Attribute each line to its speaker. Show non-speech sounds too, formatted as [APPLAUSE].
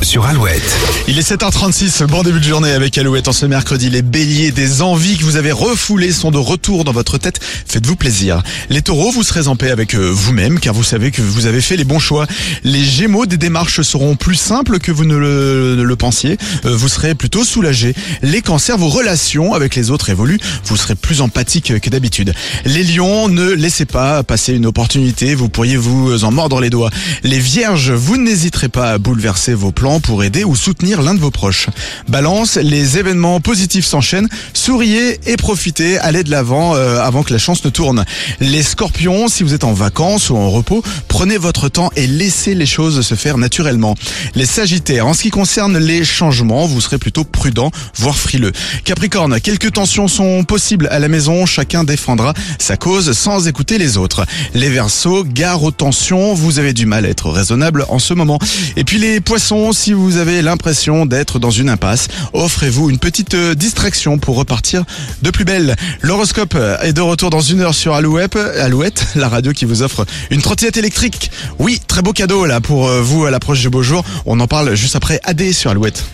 Speaker 1: Sur Alouette.
Speaker 2: Il est 7h36, bon début de journée avec Alouette en ce mercredi. Les béliers, des envies que vous avez refoulées sont de retour dans votre tête. Faites-vous plaisir. Les taureaux, vous serez en paix avec euh, vous-même car vous savez que vous avez fait les bons choix. Les gémeaux, des démarches seront plus simples que vous ne le, ne le pensiez. Euh, Vous serez plutôt soulagé. Les cancers, vos relations avec les autres évoluent. Vous serez plus empathique que d'habitude. Les lions, ne laissez pas passer une opportunité. Vous pourriez vous en mordre les doigts. Les vierges, vous n'hésiterez pas à bouleverser vos plans pour aider ou soutenir l'un de vos proches. Balance, les événements positifs s'enchaînent. Souriez et profitez. Allez de l'avant euh, avant que la chance ne tourne. Les scorpions, si vous êtes en vacances ou en repos, prenez votre temps et laissez les choses se faire naturellement. Les sagittaires, en ce qui concerne les changements, vous serez plutôt prudent, voire frileux. Capricorne, quelques tensions sont possibles à la maison. Chacun défendra sa cause sans écouter les autres. Les versos, gare aux tensions. Vous avez du mal à être raisonnable en ce moment. Et puis les poissons, si vous avez l'impression d'être dans une impasse, offrez-vous une petite euh, distraction pour repartir de plus belle. L'horoscope est de retour dans une heure sur Alouette, [LAUGHS] la radio qui vous offre une trottinette électrique. Oui, très beau cadeau là pour euh, vous à l'approche du beau jour. On en parle juste après AD sur Alouette.